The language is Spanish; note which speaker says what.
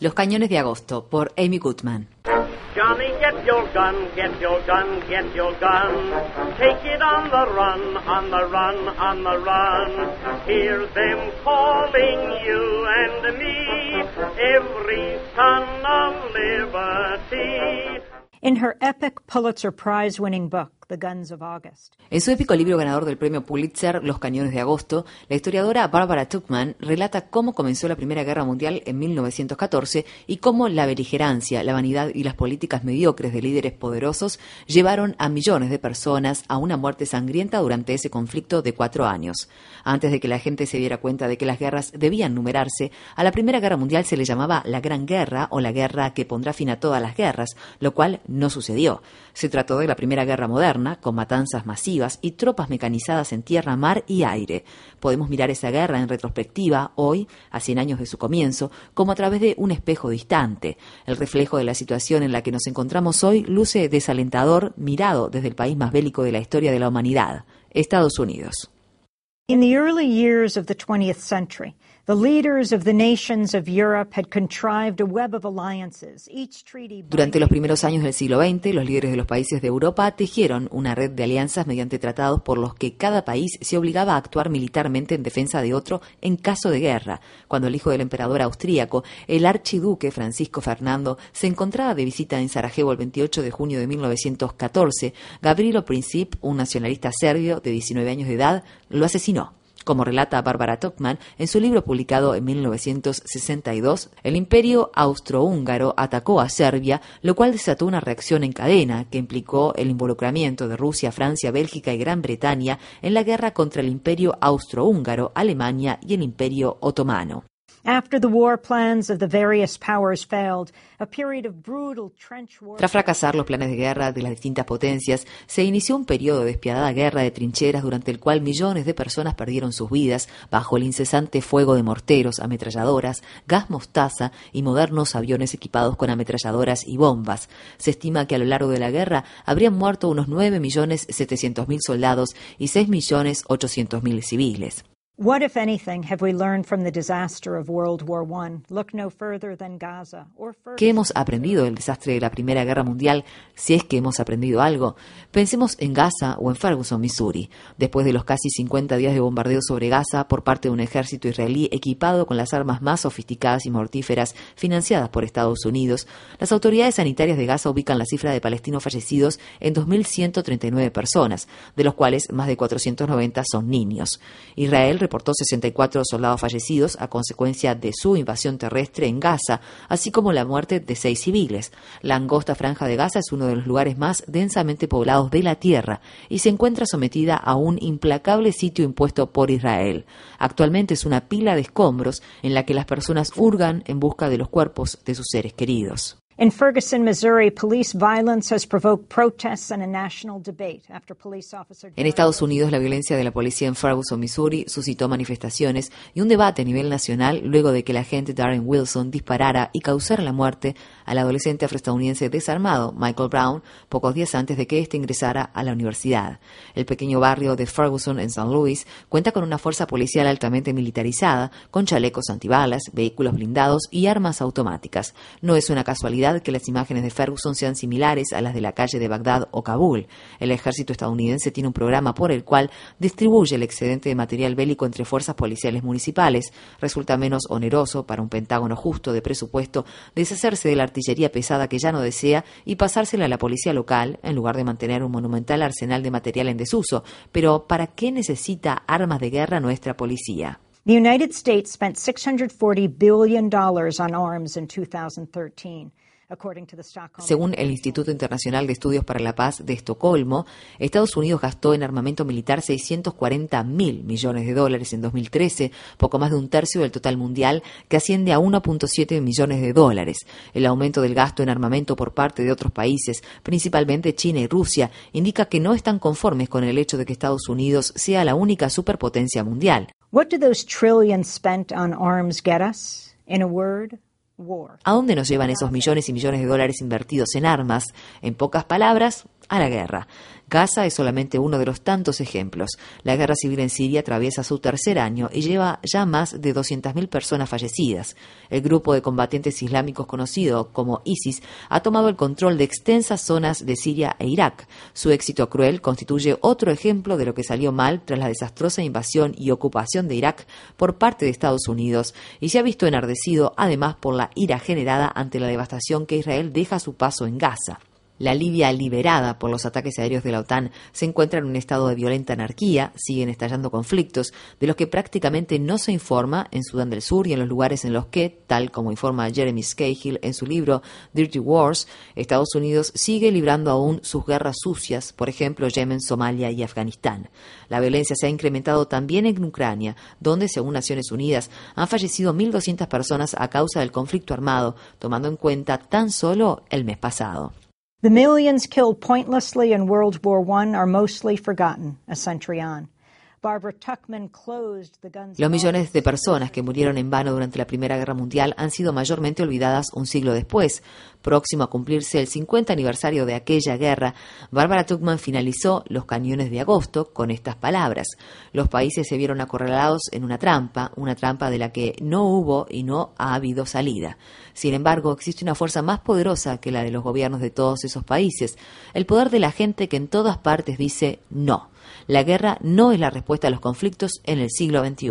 Speaker 1: Los cañones de agosto por Amy Goodman.
Speaker 2: Johnny, get your gun, get your gun, get your gun. Take it on the run, on the run, on the run. Hear them calling you and me, every son of liberty.
Speaker 3: In her epic Pulitzer Prize winning book,
Speaker 1: En su épico libro ganador del premio Pulitzer, Los Cañones de Agosto, la historiadora Barbara Tuchman relata cómo comenzó la Primera Guerra Mundial en 1914 y cómo la beligerancia, la vanidad y las políticas mediocres de líderes poderosos llevaron a millones de personas a una muerte sangrienta durante ese conflicto de cuatro años. Antes de que la gente se diera cuenta de que las guerras debían numerarse, a la Primera Guerra Mundial se le llamaba la Gran Guerra o la guerra que pondrá fin a todas las guerras, lo cual no sucedió. Se trató de la Primera Guerra Moderna, con matanzas masivas y tropas mecanizadas en tierra, mar y aire. Podemos mirar esa guerra en retrospectiva, hoy, a 100 años de su comienzo, como a través de un espejo distante. El reflejo de la situación en la que nos encontramos hoy luce desalentador mirado desde el país más bélico de la historia de la humanidad, Estados Unidos.
Speaker 3: In the early years of the 20th century,
Speaker 1: durante los primeros años del siglo XX, los líderes de los países de Europa tejieron una red de alianzas mediante tratados por los que cada país se obligaba a actuar militarmente en defensa de otro en caso de guerra. Cuando el hijo del emperador austríaco, el archiduque Francisco Fernando, se encontraba de visita en Sarajevo el 28 de junio de 1914, Gavrilo Princip, un nacionalista serbio de 19 años de edad, lo asesinó. Como relata Bárbara Tuchman en su libro publicado en 1962, el imperio austrohúngaro atacó a Serbia, lo cual desató una reacción en cadena que implicó el involucramiento de Rusia, Francia, Bélgica y Gran Bretaña en la guerra contra el imperio austrohúngaro, Alemania y el imperio otomano. Tras fracasar los planes de guerra de las distintas potencias, se inició un periodo de despiadada guerra de trincheras durante el cual millones de personas perdieron sus vidas bajo el incesante fuego de morteros, ametralladoras, gas mostaza y modernos aviones equipados con ametralladoras y bombas. Se estima que a lo largo de la guerra habrían muerto unos 9.700.000 soldados y 6.800.000 civiles.
Speaker 3: What, if anything, have we learned from the disaster of World War I? Look no further than Gaza or
Speaker 1: ¿Qué hemos aprendido del desastre de la Primera Guerra Mundial? Si es que hemos aprendido algo, pensemos en Gaza o en Ferguson, Missouri. Después de los casi 50 días de bombardeo sobre Gaza por parte de un ejército israelí equipado con las armas más sofisticadas y mortíferas financiadas por Estados Unidos, las autoridades sanitarias de Gaza ubican la cifra de palestinos fallecidos en 2.139 personas, de los cuales más de 490 son niños. Israel reportó 64 soldados fallecidos a consecuencia de su invasión terrestre en Gaza, así como la muerte de seis civiles. La angosta franja de Gaza es uno de los lugares más densamente poblados de la Tierra y se encuentra sometida a un implacable sitio impuesto por Israel. Actualmente es una pila de escombros en la que las personas hurgan en busca de los cuerpos de sus seres queridos.
Speaker 3: En Ferguson, Missouri, police violence has provoked protests and a national debate after police officer
Speaker 1: En Estados Unidos, la violencia de la policía en Ferguson, Missouri, suscitó manifestaciones y un debate a nivel nacional luego de que el agente Darren Wilson disparara y causara la muerte al adolescente afroestadounidense desarmado Michael Brown pocos días antes de que éste ingresara a la universidad. El pequeño barrio de Ferguson en St. Louis cuenta con una fuerza policial altamente militarizada, con chalecos antibalas, vehículos blindados y armas automáticas. No es una casualidad que las imágenes de Ferguson sean similares a las de la calle de Bagdad o Kabul. El ejército estadounidense tiene un programa por el cual distribuye el excedente de material bélico entre fuerzas policiales municipales. Resulta menos oneroso para un pentágono justo de presupuesto deshacerse de la artillería pesada que ya no desea y pasársela a la policía local en lugar de mantener un monumental arsenal de material en desuso. Pero ¿para qué necesita armas de guerra nuestra policía?
Speaker 3: The United States spent $640 billion on arms in 2013.
Speaker 1: Según el Instituto Internacional de Estudios para la Paz de Estocolmo, Estados Unidos gastó en armamento militar 640 mil millones de dólares en 2013, poco más de un tercio del total mundial, que asciende a 1.7 millones de dólares. El aumento del gasto en armamento por parte de otros países, principalmente China y Rusia, indica que no están conformes con el hecho de que Estados Unidos sea la única superpotencia mundial.
Speaker 3: What do those trillions spent on arms get us? In a word,
Speaker 1: ¿A dónde nos llevan esos millones y millones de dólares invertidos en armas? En pocas palabras, a la guerra. Gaza es solamente uno de los tantos ejemplos. La guerra civil en Siria atraviesa su tercer año y lleva ya más de 200.000 personas fallecidas. El grupo de combatientes islámicos conocido como ISIS ha tomado el control de extensas zonas de Siria e Irak. Su éxito cruel constituye otro ejemplo de lo que salió mal tras la desastrosa invasión y ocupación de Irak por parte de Estados Unidos y se ha visto enardecido además por la ira generada ante la devastación que Israel deja a su paso en Gaza. La Libia liberada por los ataques aéreos de la OTAN se encuentra en un estado de violenta anarquía, siguen estallando conflictos, de los que prácticamente no se informa en Sudán del Sur y en los lugares en los que, tal como informa Jeremy Scahill en su libro Dirty Wars, Estados Unidos sigue librando aún sus guerras sucias, por ejemplo Yemen, Somalia y Afganistán. La violencia se ha incrementado también en Ucrania, donde, según Naciones Unidas, han fallecido 1.200 personas a causa del conflicto armado, tomando en cuenta tan solo el mes pasado.
Speaker 3: The millions killed pointlessly in World War I are mostly forgotten a century on.
Speaker 1: Los millones de personas que murieron en vano durante la Primera Guerra Mundial han sido mayormente olvidadas un siglo después. Próximo a cumplirse el 50 aniversario de aquella guerra, Barbara Tuchman finalizó Los Cañones de Agosto con estas palabras. Los países se vieron acorralados en una trampa, una trampa de la que no hubo y no ha habido salida. Sin embargo, existe una fuerza más poderosa que la de los gobiernos de todos esos países, el poder de la gente que en todas partes dice no. La guerra no es la respuesta a los conflictos en el siglo XXI.